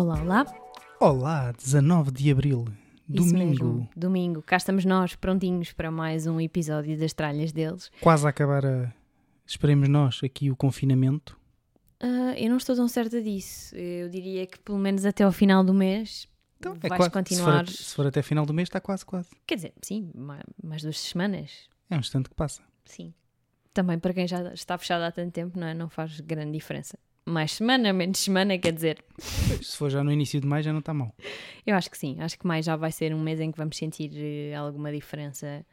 Olá, olá. Olá, 19 de Abril, domingo, domingo. Cá estamos nós, prontinhos para mais um episódio das tralhas deles. quase a acabar a, esperemos nós, aqui o confinamento. Ah, eu não estou tão certa disso. Eu diria que pelo menos até ao final do mês Então, vais quase- continuar. Se for, se for até final do mês, está quase, quase. Quer dizer, sim, ma- mais duas semanas. É um instante que passa. Sim. Também para quem já está fechado há tanto tempo, não, é? não faz grande diferença. Mais semana, menos semana, quer dizer, Se for já no início de maio, já não está mal. eu acho que sim. Acho que mais já vai ser um mês em que vamos sentir eh, alguma diferença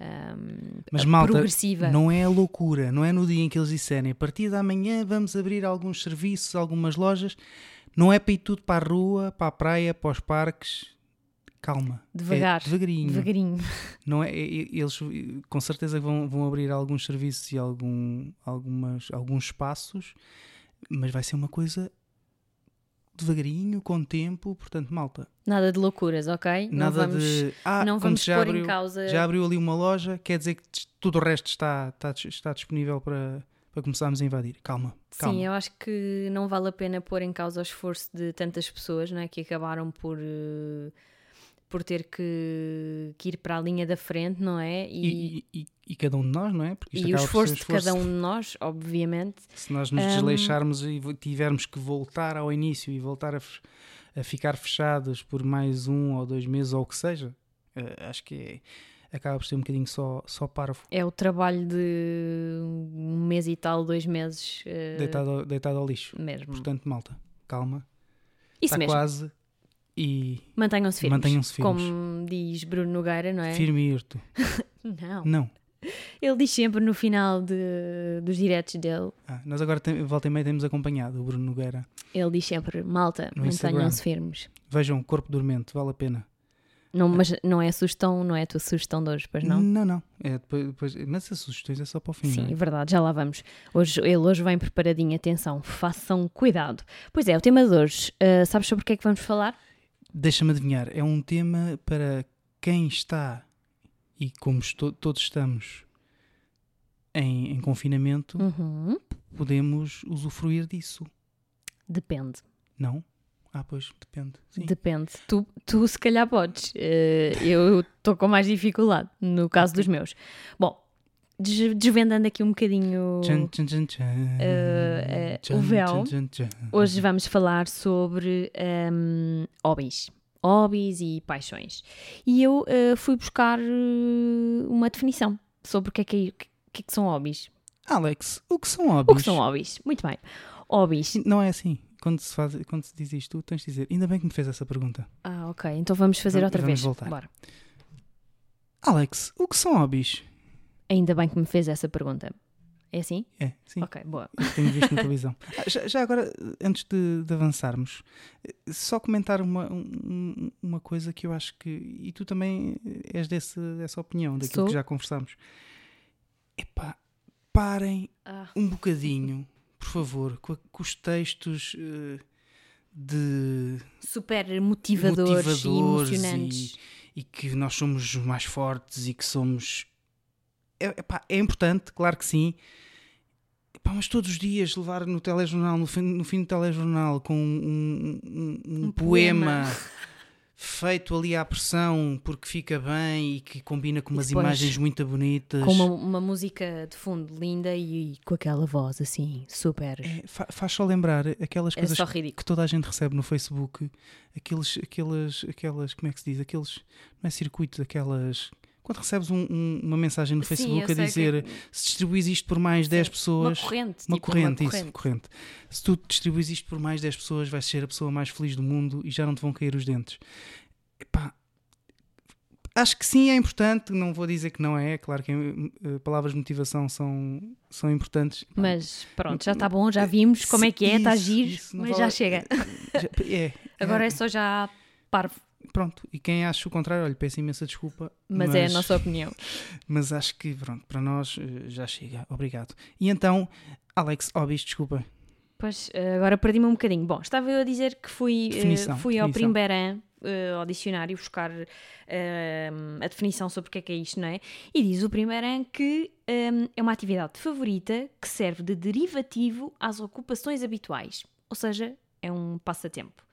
ahm, Mas, malta, progressiva. Não é a loucura, não é no dia em que eles disserem a partir da manhã vamos abrir alguns serviços, algumas lojas. Não é para ir tudo para a rua, para a praia, para os parques. Calma. Devagar, É devagarinho. Devagarinho. Não é, eles com certeza vão, vão abrir alguns serviços e algum, algumas, alguns espaços, mas vai ser uma coisa devagarinho, com tempo, portanto, malta. Nada de loucuras, ok? não Nada vamos, de. Ah, não vamos já pôr abriu, em causa. já abriu ali uma loja, quer dizer que tudo o resto está, está, está disponível para, para começarmos a invadir. Calma, calma. Sim, eu acho que não vale a pena pôr em causa o esforço de tantas pessoas não é? que acabaram por, eh, por ter que, que ir para a linha da frente, não é? E, E, e- e cada um de nós, não é? Porque isto e o ser esforço de cada um de nós, obviamente. Se nós nos Hum. desleixarmos e tivermos que voltar ao início e voltar a, a ficar fechados por mais um ou dois meses ou o que seja, eh, acho que é- acaba por ser um bocadinho só, só parvo, É o trabalho de um mês e tal, dois meses eh, deitado, ao- deitado ao lixo. mesmo. Portanto, malta, calma, Isso está mesmo. quase e Mantenham-se firmes. Mantenham-se firmes. Como diz Bruno Nogueira, não é? firme e hirto. Não. Não. Ele diz sempre no final de- dos diretos dele, Ah, nós agora, tem, volta e meia, temos acompanhado o Bruno Nogueira. ele diz sempre, malta, mantenham-se firmes. Vejam, Corpo Dormente, vale a pena. Não, mas não é a sugestão, não é a tua sugestão de hoje, pois não? Não, não. É, depois, depois- mas as sugestões é só para o fim. Sim, é é? verdade, já lá vamos. Hoje, ele hoje vem preparadinho, atenção, façam cuidado. Pois é, o tema de hoje, ah, sabes sobre o que é que vamos falar? Deixa-me adivinhar, é um tema para quem está, e como esto- todos estamos em, em confinamento, Uhum. podemos usufruir disso, Depende, não? Ah, pois, depende. Sim. depende. Tu, tu se calhar podes, eh, eu estou com mais dificuldade no caso dos meus. Bom, desvendando aqui um bocadinho... Eh, Tchan, o véu. Hoje vamos falar sobre hum, hobbies. Hobbies e paixões. E eu eh, fui buscar uma definição sobre o que é que, é- o que é que são hobbies. Alex, o que são O hobbies? que são hobbies? Muito bem. Hobbies. Não é assim. Quando se, faz, quando se diz isto, tens de dizer. Ainda bem que me fez essa pergunta. Ah, ok. Então vamos fazer outra vamos vez. voltar. Bora. Alex, o que são hobbies? Ainda bem que me fez essa pergunta. É assim? É, sim. Ok, boa. Eu tenho visto na televisão. Ah, Já, já agora, antes de, de avançarmos, eh, só comentar uma, um- uma coisa que eu acho que. E tu também és desse, dessa opinião, daquilo Sou. que já conversámos. Epá, parem Ah, um bocadinho, por favor, com, com os textos eh, de. super motivadores, Motivadores e emocionantes. e que nós somos os mais fortes e que somos. É, epá, é importante, claro que sim. Epá, mas todos os dias levar no telejornal, no fim, no fim do telejornal, com um, um- um Um poema, feito ali à pressão porque fica bem e que combina com E umas imagens muito bonitas. Com uma, uma música de fundo linda e, com aquela voz assim, super. É, fa- faz só lembrar aquelas É coisas que toda a gente recebe no Facebook, aqueles, aquelas, aquelas, como é que se diz? Aqueles, não é circuitos, aquelas. Quando recebes um- um- uma mensagem no Sim, Facebook eu a sei que- dizer se distribuis isto por mais 10 Sim, pessoas. Uma corrente. Uma tipo, corrente, uma isso, corrente. Se tu distribuis isto por mais 10 pessoas, vais ser a pessoa mais feliz do mundo e já não te vão cair os dentes. Epá, acho que sim, é importante. Não vou dizer que não é. Claro que eh, palavras de motivação são, são importantes. Mas pronto, já está bom, já vimos como é que é, está Isso, giro, mas vale- já chega. já- é, Agora é, é só já parvo, Pronto, e quem acha o contrário, olha, peço imensa desculpa. mas, é a nossa opinião. Mas acho que, pronto, para nós eh, já chega. Obrigado. E então, Alex, hobbies, desculpa. Pois, eh, agora perdi-me um bocadinho. Bom, estava eu a dizer que fui, eh, Definição, fui ao definição. Primberan uh, ao dicionário buscar uh, a definição sobre o que é que é isto, não é? E diz o primeiro ano que um, é uma atividade favorita que serve de derivativo às ocupações habituais, ou seja, é um passatempo.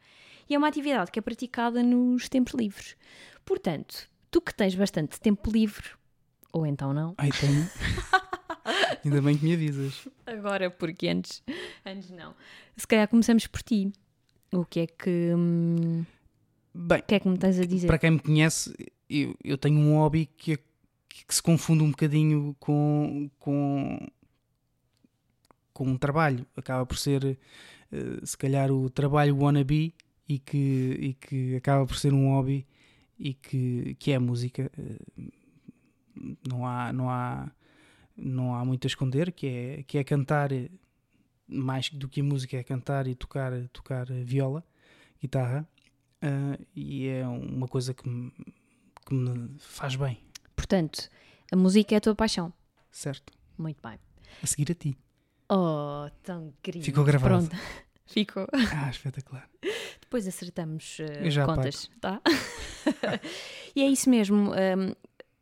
E é uma atividade que é praticada nos tempos livres. Portanto, tu que tens bastante tempo livre, ou então não. Ai, tenho. Ainda bem que me avisas. Agora, porque antes, antes não. Se calhar começamos por ti. O que é que. Hum, Bem, o que é que me tens a dizer? para quem me conhece, eu, eu tenho um hobby que, é- que se confunde um bocadinho com, com, com um trabalho. Acaba por ser, eh, se calhar, o trabalho wannabe e que, e que acaba por ser um hobby e que, que é a música. Eh, Não há, não, há, não há muito a esconder, que é, que é cantar eh, mais do que a música, é cantar e tocar, tocar viola, guitarra. Ah, e é uma coisa que me, que me faz bem, Portanto, a música é a tua paixão. certo? Muito bem. A seguir a ti. Oh, tão querido. Ficou gravado. Pronto. Ficou. Ah, espetacular. Depois acertamos Eu já contas, tá? e é isso mesmo. hum,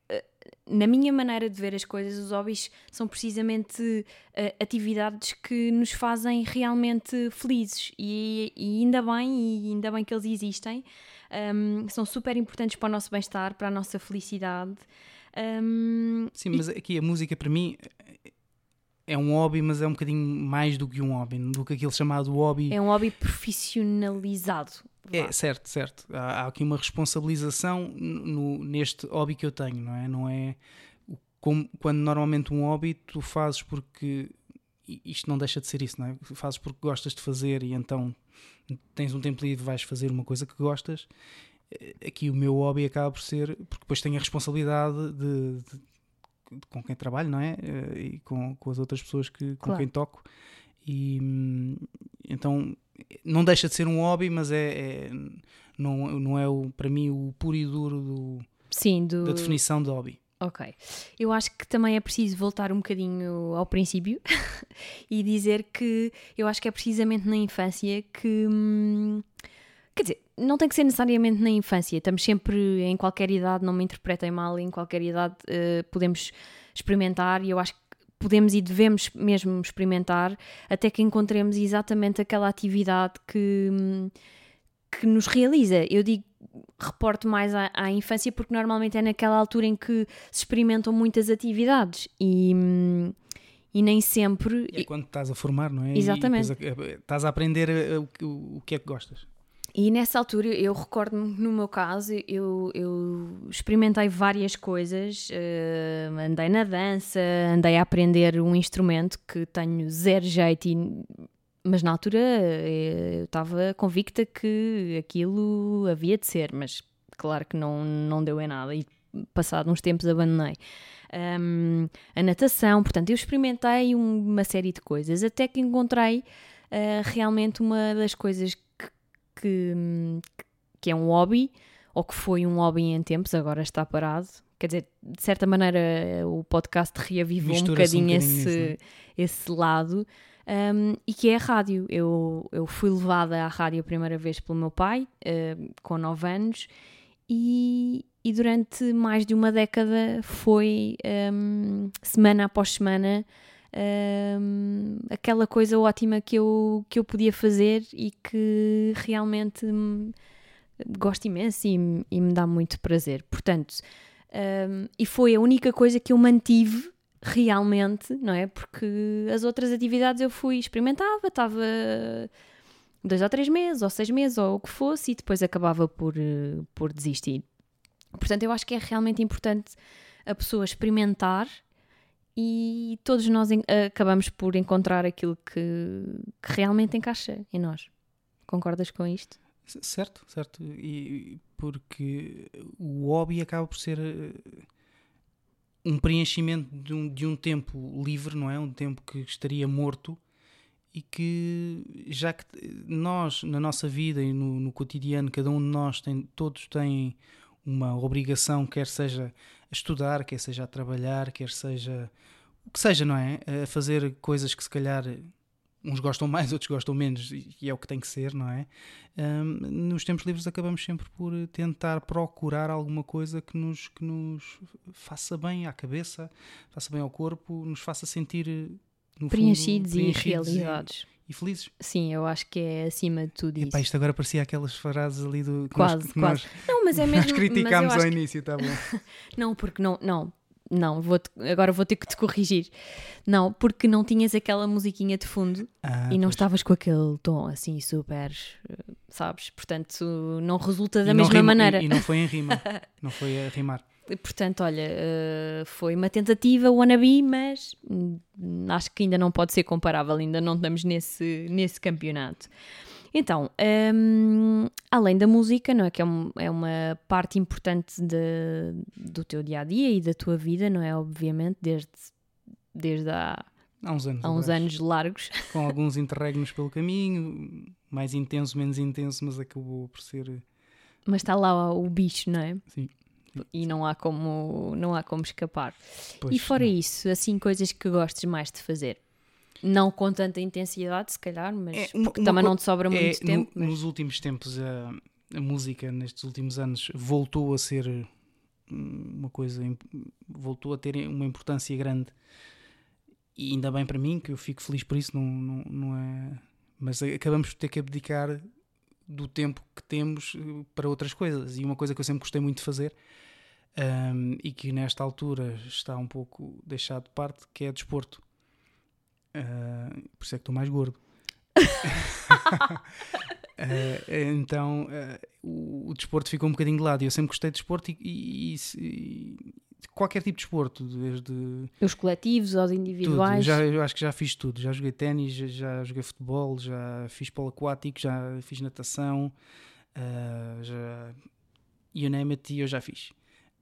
eh, na minha maneira de ver as coisas, os hobbies são precisamente eh, atividades que nos fazem realmente felizes e, e ainda bem, e ainda bem que eles existem. Hum, são super importantes para o nosso bem-estar, para a nossa felicidade. Hum, Sim, mas aqui a música para mim é um hobby, mas é um bocadinho mais do que um hobby, do que aquele chamado hobby. é um hobby profissionalizado. É, vá. certo, certo. Há, há aqui uma responsabilização no, neste hobby que eu tenho, não é? Não é como, quando normalmente um hobby tu fazes porque isto não deixa de ser isso, não é? Fazes porque gostas de fazer e então tens um tempo livre vais fazer uma coisa que gostas. Eh, Aqui o meu hobby acaba por ser, porque depois tenho a responsabilidade de, de- de- com quem trabalho, não é? Eh, E com, com as outras pessoas que, com Claro. quem toco. E então não deixa de ser um hobby, mas é, é- não, não é o, para mim o puro e duro do- Sim, do... da definição de hobby. Ok. Eu acho que também é preciso voltar um bocadinho ao princípio e dizer que eu acho que é precisamente na infância que. hum, Quer dizer, não tem que ser necessariamente na infância, estamos sempre em qualquer idade, não me interpretem mal, em qualquer idade eh, podemos experimentar e eu acho que podemos e devemos mesmo experimentar até que encontremos exatamente aquela atividade que, que nos realiza. Eu digo reporto mais à, à infância porque normalmente é naquela altura em que se experimentam muitas atividades e, e nem sempre. E é quando estás a formar, não é? Exatamente. estás a aprender o, que- o que é que gostas. E nessa altura eu recordo-me, no meu caso, eu, eu experimentei várias coisas, eh, andei na dança, andei a aprender um instrumento que tenho zero jeito, e- mas na altura eh, eu estava convicta que aquilo havia de ser, mas claro que não, não deu em nada e passado uns tempos abandonei. Um, a natação, portanto, eu experimentei uma série de coisas até que encontrei eh, realmente uma das coisas que, que, é um hobby, ou que foi um hobby em tempos, agora está parado. Quer dizer, de certa maneira, o podcast reavivou um Mistura-se um bocadinho, bocadinho esse, isso, é? esse lado. um, e que é a rádio. Eu, eu fui levada à rádio a primeira vez pelo meu pai, uh, com 9 anos, e, e durante mais de uma década foi um, semana após semana um, aquela coisa ótima que eu, que eu podia fazer e que realmente gosto imenso e, e me dá muito prazer. Portanto, um, e foi a única coisa que eu mantive realmente, não é? Porque as outras atividades eu fui, experimentava, estava dois ou três meses, ou seis meses, ou o que fosse, e depois acabava por, por desistir. Portanto, eu acho que é realmente importante a pessoa experimentar e todos nós acabamos por encontrar aquilo que, que realmente encaixa em nós. Concordas com isto? Certo, certo. E porque o hobby acaba por ser eh, um preenchimento de um, de um tempo livre, não é? Um tempo que estaria morto e que já que nós na nossa vida e no, no cotidiano cada um de nós tem todos têm uma obrigação quer seja a estudar quer seja a trabalhar quer seja o que seja não é a fazer coisas que se calhar uns gostam mais, outros gostam menos, e é o que tem que ser, não é? Um, nos tempos livres acabamos sempre por tentar procurar alguma coisa que nos, que nos faça bem à cabeça, faça bem ao corpo, nos faça sentir preenchidos, fundo, e realizados. E, e, felizes. Sim, eu acho que é acima de tudo Epá, isso. isto agora parecia aquelas frases ali do que Quase, nós, quase. nós, Não, mas é nós mesmo. eu criticámos ao que- início, tá bom? Não, porque não, não, não, vou agora vou ter que te corrigir. Não, porque não tinhas aquela musiquinha de fundo Ah, e não pois. estavas com aquele tom assim super, eh, sabes? Portanto, não resulta da E mesma rima- maneira. E, e não foi em rima, não foi a rimar. Portanto, olha, eh, foi uma tentativa wannabe, mas hum, acho que ainda não pode ser comparável, ainda não estamos nesse, nesse campeonato. Então, hum, além da música, não é que é, um- é uma parte importante de- do teu dia a dia e da tua vida, não é? Obviamente, desde, desde há, Há uns anos. há uns anos largos. Com alguns interregnos pelo caminho, mais intenso, menos intenso, mas acabou por ser. Mas está lá o bicho, não é? Sim. E não há como, não há como escapar. Pois, e fora não. isso, assim, coisas que gostes mais de fazer? Não com tanta intensidade, se calhar, mas É, uma- porque uma também co- não te sobra É, muito no- tempo. mas- Nos últimos tempos, a, a música, nestes últimos anos, voltou a ser hum, uma coisa, voltou a ter uma importância grande. E ainda bem para mim, que eu fico feliz por isso, não, não, não é. Mas acabamos por ter que abdicar do tempo que temos eh, para outras coisas. E uma coisa que eu sempre gostei muito de fazer. Hum, e que nesta altura está um pouco deixado de parte, que é desporto. Ah, por isso é que estou mais gordo. Eh, então eh, o, o desporto ficou um bocadinho de lado eu sempre gostei de desporto e, e- e qualquer tipo de desporto, desde Os coletivos, os tudo. individuais. Já, eu acho que já fiz tudo. Já joguei ténis, já, já joguei futebol, já fiz polo aquático, já fiz natação, ah, já you name it, eu já fiz.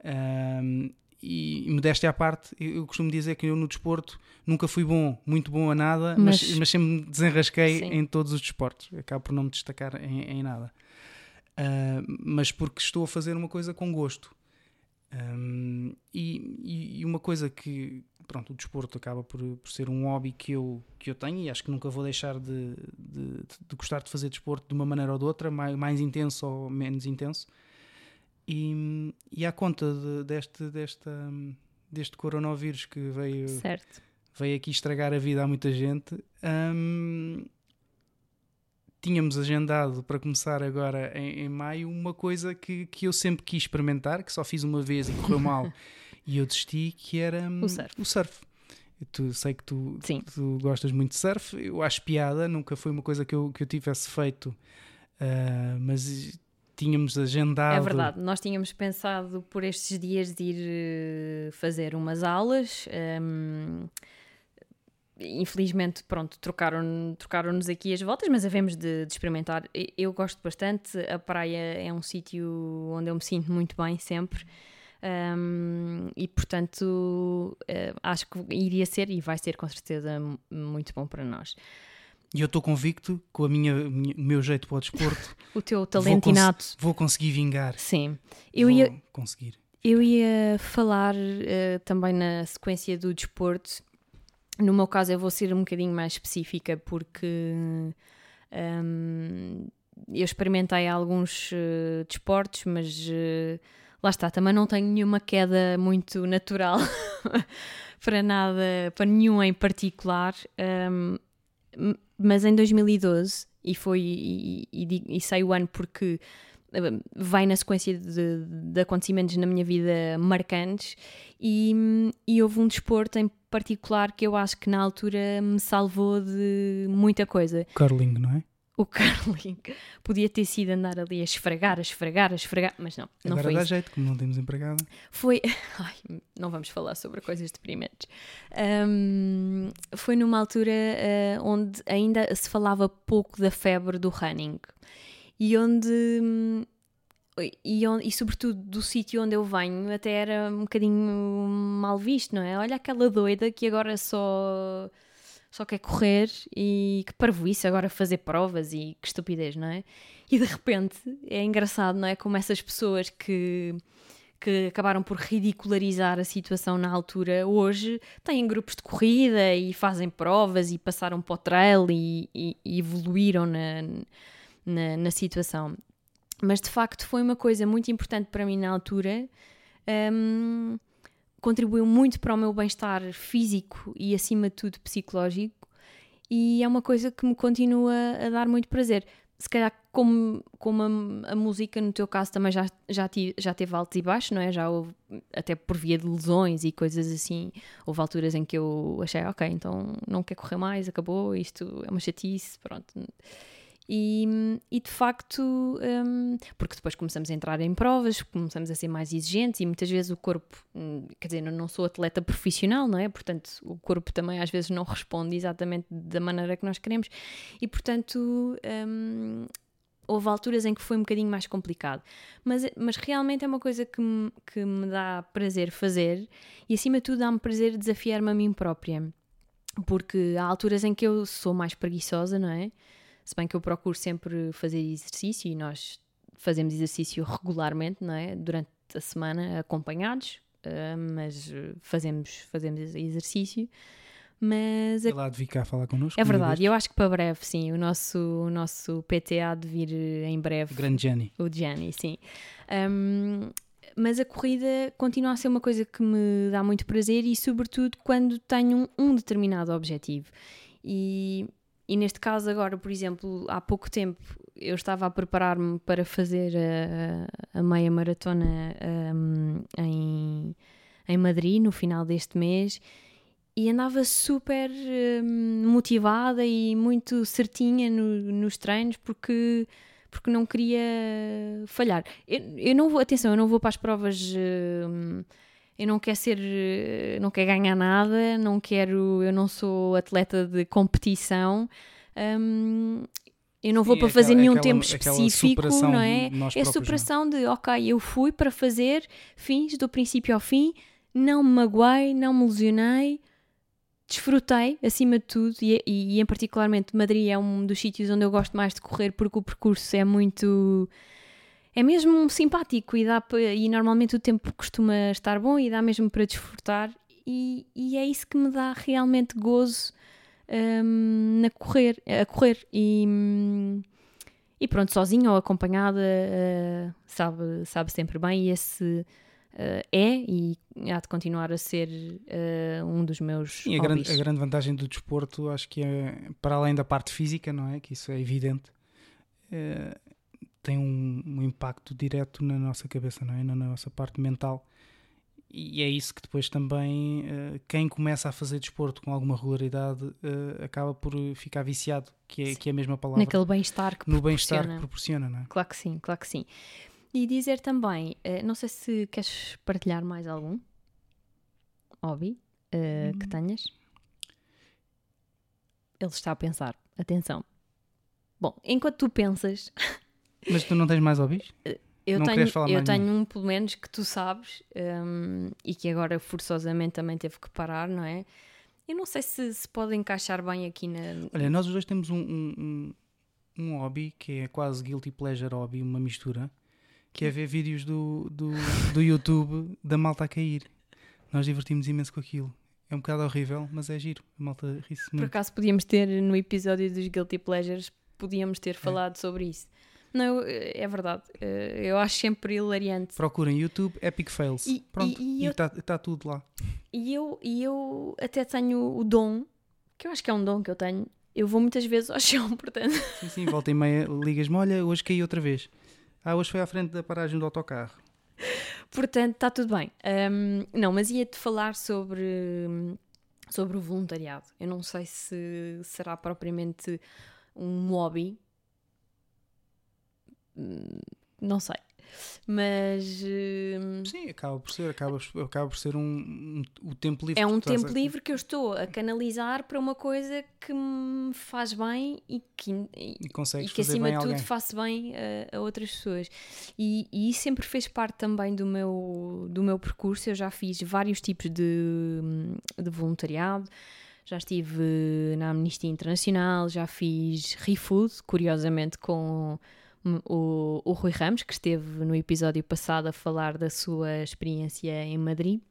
Ahm, e, e modéstia à parte, eu, eu costumo dizer que eu no desporto nunca fui bom, muito bom a nada, mas, Mas- mas sempre me desenrasquei Sim. em todos os desportos. Acabo por não me destacar em, em nada. Ah, mas porque estou a fazer uma coisa com gosto. E, e- e uma coisa que, pronto, o desporto acaba por, por ser um hobby que eu, que eu tenho e acho que nunca vou deixar de, de, de gostar de fazer desporto de uma maneira ou de outra, mais, mais intenso ou menos intenso. E, e à conta de- deste, desta, deste coronavírus que veio, Certo. veio aqui estragar a vida a muita gente, hum, tínhamos agendado para começar agora em, em maio uma coisa que, que eu sempre quis experimentar, que só fiz uma vez e correu mal e eu desisti, que era hum, O surf. O surf. Tu- sei que tu, tu gostas muito de surf, eu acho piada, nunca foi uma coisa que eu, que eu tivesse feito, ah, mas tínhamos agendado. É verdade, nós tínhamos pensado por estes dias de ir eh, fazer umas aulas. hum, infelizmente, pronto, trocaram- trocaram-nos aqui as voltas, mas havemos de, de experimentar. Eu gosto bastante, a praia é um sítio onde eu me sinto muito bem sempre. hum, e portanto, eh, acho que iria ser e vai ser com certeza muito bom para nós. E eu estou convicto, com a minha, o meu jeito para o desporto, O teu Vou talento cons- inato, vou conseguir vingar. sim. Eu vou ia, conseguir. Eu ia falar eh, também na sequência do desporto. No meu caso, eu vou ser um bocadinho mais específica porque hum, eu experimentei alguns eh, desportos, mas eh, lá está, também não tenho nenhuma queda muito natural para nada, para nenhum em particular. Hum, m- mas em 2012, e foi, e, e, e sei o ano porque eh, vai na sequência de, de acontecimentos na minha vida marcantes e, e houve um desporto em particular que eu acho que na altura me salvou de muita coisa. Curling, não é? O curling podia ter sido andar ali a esfregar, a esfregar, a esfregar, mas não, não Agora foi dá isso. jeito, como não temos empregado. Foi. Ai, não vamos falar sobre coisas deprimentes. Ahm, foi numa altura ah, onde ainda se falava pouco da febre do running e onde. hum, E, e sobretudo do sítio onde eu venho, até era um bocadinho mal visto, não é? Olha aquela doida que agora só, só quer correr e que parvoíce agora fazer provas e que estupidez, não é? E de repente é engraçado, não é? Como essas pessoas que, que acabaram por ridicularizar a situação na altura, hoje têm grupos de corrida e fazem provas e passaram para o trail e, e, e evoluíram na, na, na, situação. Mas de facto foi uma coisa muito importante para mim na altura. Um, contribuiu muito para o meu bem-estar físico e, acima de tudo, psicológico, e é uma coisa que me continua a dar muito prazer se calhar como, como a, a, música no teu caso também já, já, ti, já teve altos e baixos, não é? Já houve, até por via de lesões e coisas assim, houve alturas em que eu achei, ok, então não quer correr mais, acabou, isto é uma chatice, pronto. E, e de facto, um, porque depois começamos a entrar em provas, começamos a ser mais exigentes e muitas vezes o corpo, hum, quer dizer, eu não sou atleta profissional, não é? Portanto, o corpo também às vezes não responde exatamente da maneira que nós queremos e, portanto, um, houve alturas em que foi um bocadinho mais complicado. Mas, mas realmente é uma coisa que me, que me dá prazer fazer e, acima de tudo, dá-me prazer desafiar-me a mim própria. Porque há alturas em que eu sou mais preguiçosa, não é? Se bem que eu procuro sempre fazer exercício e nós fazemos exercício regularmente, não é? Durante a semana, acompanhados, uh, mas fazemos, fazemos exercício. Mas. A... lá de vir cá falar connosco. É verdade, eu acho que para breve, sim. O nosso, o nosso PTA de vir em breve. O grande Jenny. O Jenny, sim. Um, mas a corrida continua a ser uma coisa que me dá muito prazer e, sobretudo, quando tenho um, um determinado objetivo. E e neste caso, agora, por exemplo, há pouco tempo eu estava a preparar-me para fazer a, a meia maratona um, em, em Madrid no final deste mês e andava super um, motivada e muito certinha no, nos treinos porque porque não queria falhar. Eu, eu, não vou, atenção, eu não vou para as provas. Um, eu não quero ser, não quero ganhar nada, não quero, eu não sou atleta de competição. Um, eu não vou Sim, para fazer aquela, nenhum aquela, tempo específico, não é? É a superação de, ok, eu fui para fazer, fins do princípio ao fim, não me magoei, não me lesionei, desfrutei acima de tudo e, e, e, em particularmente Madrid é um dos sítios onde eu gosto mais de correr porque o percurso é muito é mesmo simpático e, dá, e normalmente o tempo costuma estar bom e dá mesmo para desfrutar e, e é isso que me dá realmente gozo um, na correr, a correr e, e pronto, sozinha ou acompanhada uh, sabe, sabe sempre bem e esse uh, é e há de continuar a ser uh, um dos meus e a grande, a grande vantagem do desporto acho que é para além da parte física, não é? Que isso é evidente tem um, um, impacto direto na nossa cabeça, não é? Na nossa parte mental. E é isso que depois também uh, quem começa a fazer desporto com alguma regularidade uh, acaba por ficar viciado, que é, que é a mesma palavra. Naquele bem-estar que No bem-estar que proporciona, não é? Claro que sim, claro que sim. E dizer também, uh, não sei se queres partilhar mais algum hobby hum. que tenhas. Ele está a pensar, atenção. Bom, enquanto tu pensas, Mas tu não tens mais hobbies? Eu não tenho, eu tenho um, pelo menos, que tu sabes, um, e que agora forçosamente também teve que parar, não é? Eu não sei se se pode encaixar bem aqui na. Olha, nós os dois temos um, um, um, hobby que é quase guilty pleasure hobby, uma mistura, que é ver vídeos do, do, do YouTube da malta a cair. Nós divertimos imenso com aquilo. É um bocado horrível, mas é giro. A malta ri-se muito. Por acaso podíamos ter no episódio dos Guilty Pleasures, podíamos ter é. falado sobre isso. Não, é verdade. Eh, eu acho sempre hilariante. Procurem YouTube Epic Fails. E, Pronto, e está tá tudo lá. E eu, e eu até tenho o dom, que eu acho que é um dom que eu tenho. Eu vou muitas vezes ao chão, portanto. Sim, sim, volta e meia, ligas-me, olha, hoje caí outra vez. Ah, hoje foi à frente da paragem do autocarro. Portanto, está tudo bem. Um, não, mas ia-te falar sobre, sobre o voluntariado. Eu não sei se será propriamente um hobby, não sei. Mas. Uh, Sim, acaba por ser, acaba, acaba por ser um, um, o tempo livre. É um tempo livre que eu estou a canalizar para uma coisa que me faz bem e que, e, e, e que acima de tudo faço bem a, a outras pessoas. E, e, isso sempre fez parte também do meu, do meu percurso. Eu já fiz vários tipos de, de voluntariado. Já estive na Amnistia Internacional, já fiz ReFood, curiosamente com o, o Rui Ramos, que esteve no episódio passado a falar da sua experiência em Madrid.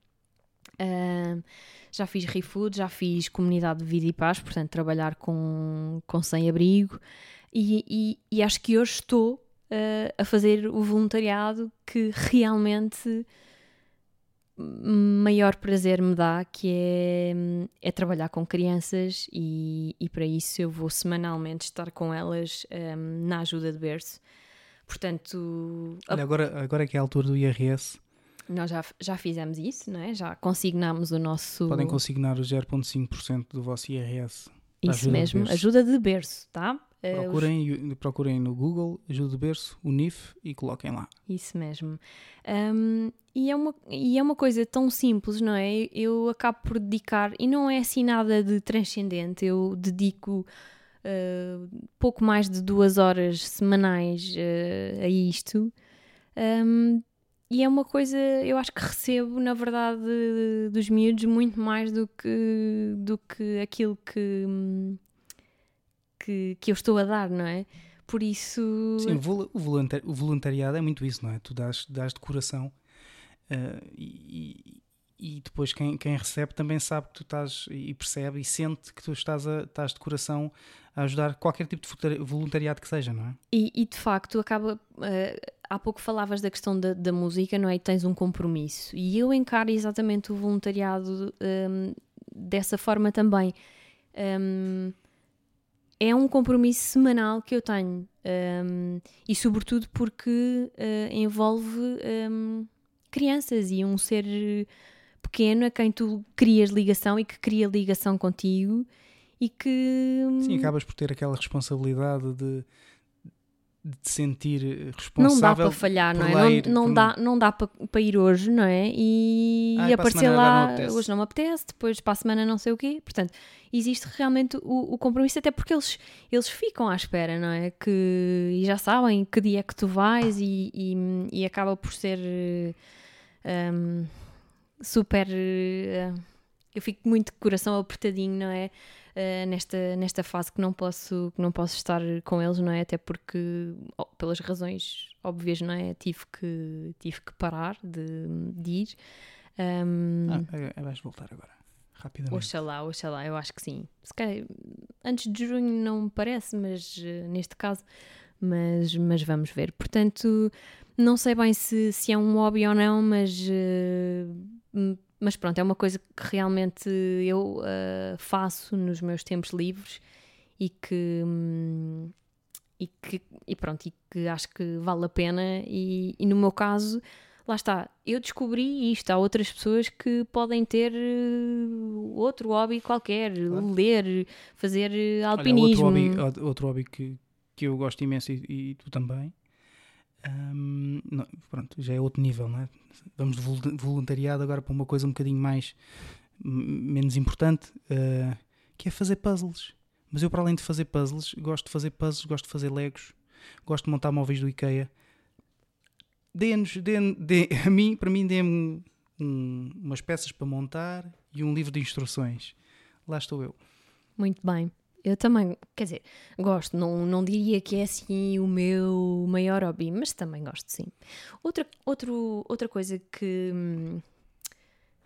Uh, já fiz ReFood, já fiz comunidade de vida e paz, portanto, trabalhar com, com sem-abrigo, e, e, e, acho que hoje estou uh, a fazer o voluntariado que realmente maior prazer me dá, que é, é trabalhar com crianças e, e, para isso eu vou semanalmente estar com elas um, na ajuda de berço. Portanto. Olha, agora, agora que é a altura do IRS. Nós já, já fizemos isso, não é? Já consignámos o nosso. Podem consignar o 0,5% do vosso IRS. Isso mesmo, ajuda de berço, tá? Procurem, procurem no Google Ajuda de Berço, o NIF e coloquem lá. Isso mesmo. Um, e, é uma, e é uma coisa tão simples, não é? Eu acabo por dedicar, e não é assim nada de transcendente, eu dedico uh, pouco mais de duas horas semanais uh, a isto. Um, e é uma coisa, eu acho que recebo, na verdade, dos miúdos muito mais do que, do que aquilo que, que, que eu estou a dar, não é? Por isso. Sim, o, voluntari o voluntariado é muito isso, não é? Tu dás, dás de coração uh, e, e, depois quem, quem recebe também sabe que tu estás e percebe e sente que tu estás, a, estás de coração a ajudar qualquer tipo de voluntariado que seja, não é? E, e de facto acaba. Uh, há pouco falavas da questão da, da, música, não é? E tens um compromisso. E eu encaro exatamente o voluntariado um, dessa forma também. Um, é um compromisso semanal que eu tenho um, e sobretudo porque uh, envolve um, crianças e um ser pequeno a quem tu crias ligação e que cria ligação contigo e que sim acabas por ter aquela responsabilidade de de te sentir responsável. Não dá para falhar, não é? Ir, não, não, dá, não dá para, para ir hoje, não é? E, Ai, e aparecer lá, não hoje não me apetece, depois para a semana não sei o quê. Portanto, existe realmente o, o, compromisso, até porque eles, eles ficam à espera, não é? Que, e já sabem que dia é que tu vais e, e, e acaba por ser um, super. Uh, eu fico muito de coração apertadinho, não é? Uh, nesta, nesta fase que não, posso, que não posso estar com eles, não é? Até porque, oh, pelas razões óbvias, não é? Tive que, tive que parar de, de ir. Um, ah, é, é, vais voltar agora, rapidamente. Oxalá, oxalá, eu acho que sim. Se calhar, antes de junho não me parece, mas uh, neste caso, mas, mas vamos ver. Portanto, não sei bem se, se é um hobby ou não, mas uh, mas pronto, é uma coisa que realmente eu uh, faço nos meus tempos livres e que, hum, e que e pronto, e que acho que vale a pena. E, e, no meu caso lá está, eu descobri isto. Há outras pessoas que podem ter uh, outro hobby qualquer, claro. ler fazer alpinismo Olha, outro hobby, outro hobby que, que eu gosto imenso e, e tu também um, não, pronto, já é outro nível, não é? Vamos de voluntariado agora para uma coisa um bocadinho mais menos importante, uh, que é fazer puzzles. Mas eu, para além de fazer puzzles, gosto de fazer puzzles, gosto de fazer legos, gosto de montar móveis do IKEA. Dê-nos, dê, dê, a mim, para mim, dê-me um, umas peças para montar e um livro de instruções. Lá estou eu. Muito bem. Eu também, quer dizer, gosto, não, não diria que é assim o meu maior hobby, mas também gosto sim. Outra, outro, outra coisa que,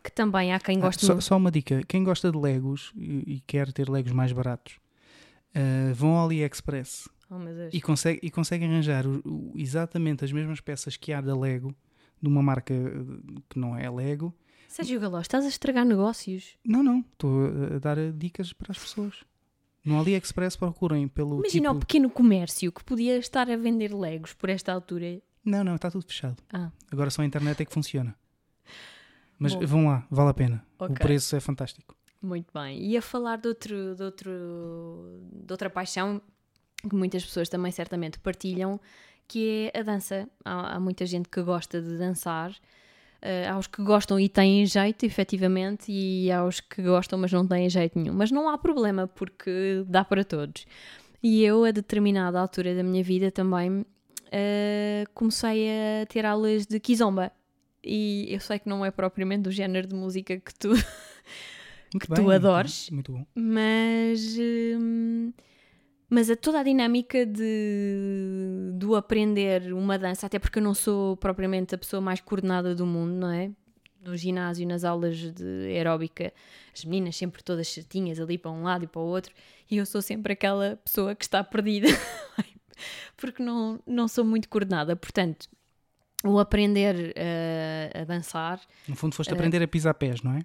que também há quem goste ah, só, só, uma dica: quem gosta de Legos e, e quer ter Legos mais baratos, uh, vão ao AliExpress oh, e, consegue, e conseguem arranjar o, o, exatamente as mesmas peças que há da Lego, de uma marca que não é Lego. Sérgio Galó, estás a estragar negócios? Não, não, estou a dar dicas para as pessoas. No AliExpress procurem pelo. Imagina tipo... o pequeno comércio que podia estar a vender Legos por esta altura. Não, não, está tudo fechado. Ah. Agora só a internet é que funciona. Mas Bom. vão lá, vale a pena. Okay. O preço é fantástico. Muito bem. E a falar de, outro, de, outro, de outra paixão que muitas pessoas também certamente partilham, que é a dança. Há, há muita gente que gosta de dançar Uh, aos que gostam e têm jeito, efetivamente, e aos que gostam, mas não têm jeito nenhum. Mas não há problema, porque dá para todos. E eu, a determinada altura da minha vida, também uh, comecei a ter aulas de kizomba. E eu sei que não é propriamente do género de música que tu, que bem, tu adores, muito bom. mas. Uh, mas a toda a dinâmica de, do aprender uma dança, até porque eu não sou propriamente a pessoa mais coordenada do mundo, não é? No ginásio, nas aulas de aeróbica, as meninas sempre todas certinhas ali para um lado e para o outro, e eu sou sempre aquela pessoa que está perdida, porque não, não sou muito coordenada. Portanto, o aprender uh, a dançar. No fundo, foste uh, aprender a pisar pés, não é?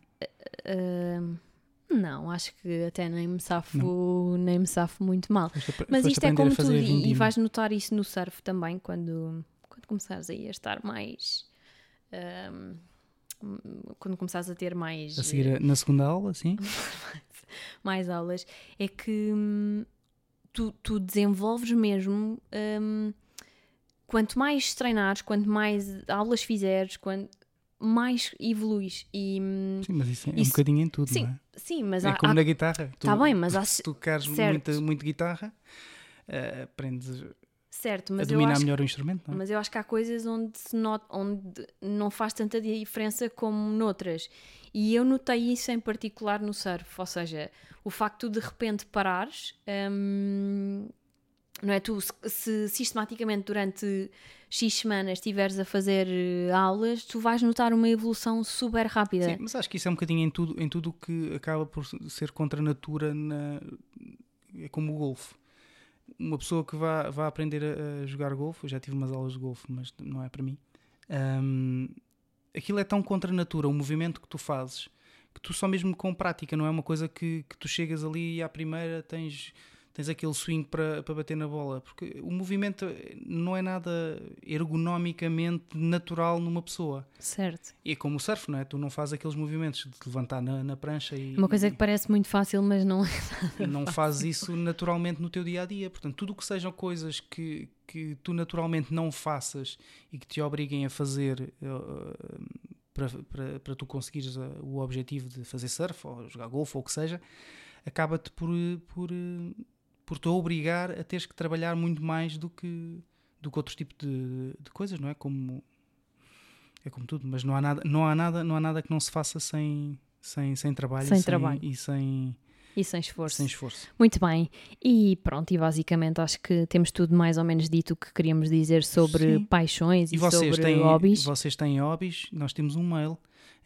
Uh, não, acho que até nem me safo, nem me safo muito mal. Foste, Mas isto é como tudo, e, e vais notar isso no surf também, quando, quando começares aí a estar mais. ahm, quando começares a ter mais, A seguir na segunda aula, sim. mais aulas, é que hum, tu, tu desenvolves mesmo. hum, quanto mais treinares, quanto mais aulas fizeres, quanto mais evoluís. E, hum, Sim, mas isso é um Isso- bocadinho em tudo, sim, não é? sim, mas é há, como há- na guitarra. Tu, Tá bem, mas há- se tu queres certo. muito, muito guitarra, eh, aprendes certo, a mas eu dominar acho melhor o instrumento, não é? Mas eu acho que há coisas onde, se not- onde não faz tanta diferença como noutras. E eu notei isso em particular no surf, ou seja, o facto de de repente parares, hum, não é? Tu, se, se sistematicamente durante X semanas estiveres a fazer eh, aulas, tu vais notar uma evolução super rápida. Sim, mas acho que isso é um bocadinho em tudo, em tudo que acaba por ser contra a natura, na- é como o golfe. Uma pessoa que vá, aprender a, jogar golfe, eu já tive umas aulas de golfe, mas não é para mim. Ahm, aquilo é tão contra a natura, o movimento que tu fazes, que tu só mesmo com prática, não é uma coisa que, que tu chegas ali e à primeira tens, tens aquele swing para, para bater na bola, porque o movimento não é nada ergonomicamente natural numa pessoa. Certo. E é como o surf, não é? Tu não fazes aqueles movimentos de te levantar na, na prancha e, Uma coisa que parece muito fácil, mas não é. e não fazes isso naturalmente no teu dia a dia. Portanto, tudo o que sejam coisas que, que tu naturalmente não faças e que te obriguem a fazer eh, para, para, para tu conseguires eh, o objetivo de fazer surf ou jogar golfe ou o que seja, acaba-te por, eh, por, por te obrigar a teres que trabalhar muito mais do que, do que outro tipo de, de coisas, não é? Como é como tudo, mas não há nada, não há nada, não há nada que não se faça sem, sem, sem trabalho, Sem e trabalho. e sem, E sem esforço. sem esforço. Muito bem, e pronto, e basicamente acho que temos tudo mais ou menos dito o que queríamos dizer sobre Sim. paixões e, E sobre têm, hobbies. vocês têm hobbies, nós temos um mail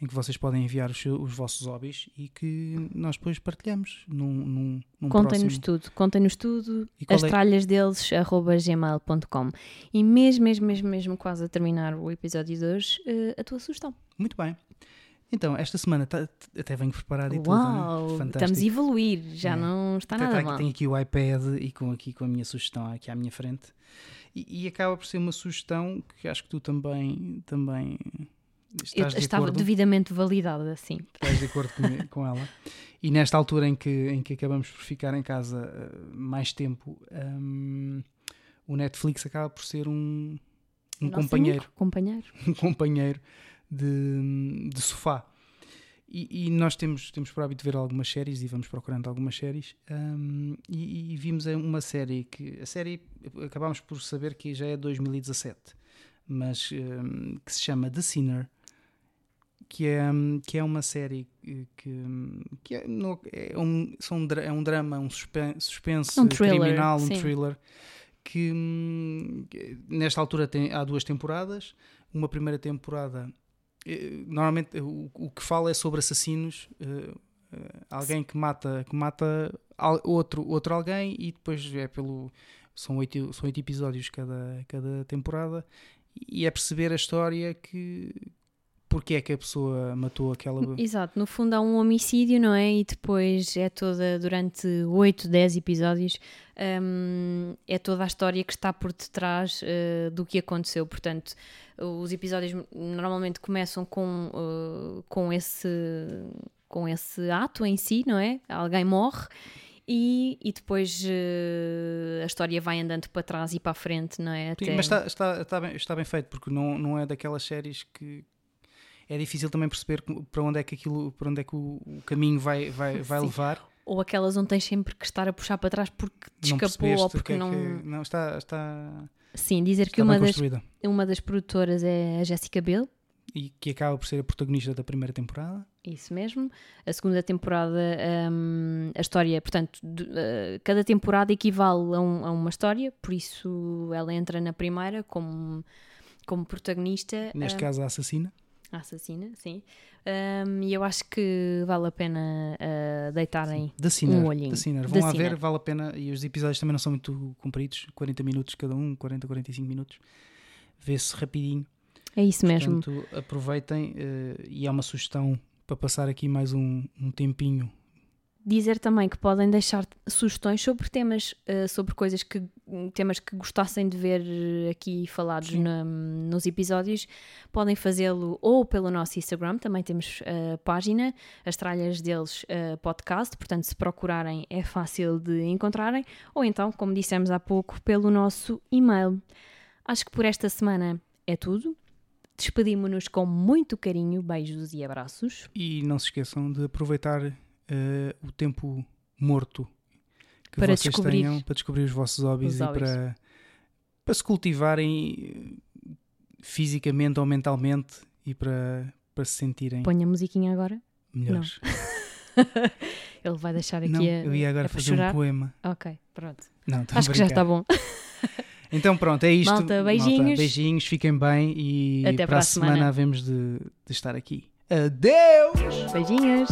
em que vocês podem enviar os, os vossos hobbies e que nós depois partilhamos num, num, num Contem-nos tudo, contem-nos tudo, as é- tralhas deles, arroba gmail.com. E mesmo, mesmo, mesmo, mesmo quase a terminar o episódio de hoje, eh, a tua sugestão. Muito bem. Então, esta semana tá- até venho preparado e tudo. Uau, né? Fantástico. estamos a evoluir, já É. não está Até nada mal. Tenho aqui o iPad e com, aqui com a minha sugestão aqui à minha frente. E, e acaba por ser uma sugestão que acho que tu também, também Eu estás de estava acordo. devidamente validada, assim. estás de acordo com, com ela. E nesta altura em que, em que acabamos por ficar em casa eh, mais tempo, hum, o Netflix acaba por ser um, um companheiro, amigo, companheiro. um companheiro de, de sofá. E, e nós temos, temos por hábito de ver algumas séries e vamos procurando algumas séries. hum, e, e vimos uma série que a série acabámos por saber que já é 2017, mas hum, que se chama The Sinner que é, que é uma série que, que é, no- é um, são, é um drama, um suspen- suspense Um thriller, criminal, um sim. thriller, que, hum, que nesta altura tem, há duas temporadas. Uma primeira temporada, eh, normalmente o, o que fala é sobre assassinos, eh, eh, alguém que mata, que mata al- outro, outro alguém e depois é pelo. São oito, são oito episódios cada, cada temporada e é perceber a história que porque é que a pessoa matou aquela Exato, no fundo há um homicídio, não é? E depois é toda, durante 8, 10 episódios, hum, é toda a história que está por detrás eh, do que aconteceu. Portanto, os episódios normalmente começam com, eh, com, esse, com esse ato em si, não é? Alguém morre. E, e depois eh, a história vai andando para trás e para a frente, não é? Sim, mas está, está, está, bem, está bem feito porque não, não é daquelas séries que é difícil também perceber para onde é que aquilo para onde é que o, o caminho vai, vai, vai Sim. levar Ou aquelas onde tens sempre que estar a puxar para trás porque te não escapou ou que porque é não. que não está está, Sim, dizer que está uma bem das Uma das produtoras é a Jessica Biel, e que acaba por ser a protagonista da primeira temporada. Isso mesmo. A segunda temporada, hum, a história, portanto, de- uh, cada temporada equivale a, um- a uma história, por isso ela entra na primeira como, como protagonista. Neste hum, caso, a assassina. A assassina, sim. Hum, e eu acho que vale a pena uh, deitarem. Da Sinner. Um olhinho. Da Sinner. Da Vão lá ver, vale a pena. E os episódios também não são muito compridos 40 minutos cada um, 40, 45 minutos. Vê-se rapidinho. É isso mesmo. Portanto, aproveitem eh, e é uma sugestão para passar aqui mais um, um tempinho. Dizer também que podem deixar sugestões sobre temas, uh, sobre coisas que temas que gostassem de ver uh, aqui falados na- nos episódios. Podem fazê-lo ou pelo nosso Instagram, também temos a página, as tralhas deles podcast, portanto, se procurarem é fácil de encontrarem, ou então, como dissemos há pouco, pelo nosso e-mail. Acho que por esta semana é tudo. Despedimos-nos com muito carinho, beijos e abraços. E não se esqueçam de aproveitar eh, o tempo morto que Para vocês descobrir tenham para descobrir os vossos hobbies os e hobbies. para, para se cultivarem fisicamente ou mentalmente e para, para se sentirem Põe a musiquinha agora. melhores. Ele vai deixar aqui Não, a, eu ia agora fazer um poema. Ok, pronto. Não, Acho que já está bom. Então pronto, é isto. Malta, beijinhos. beijinhos, fiquem bem e Até para a semana. semana havemos de, de estar aqui. Adeus! Beijinhos.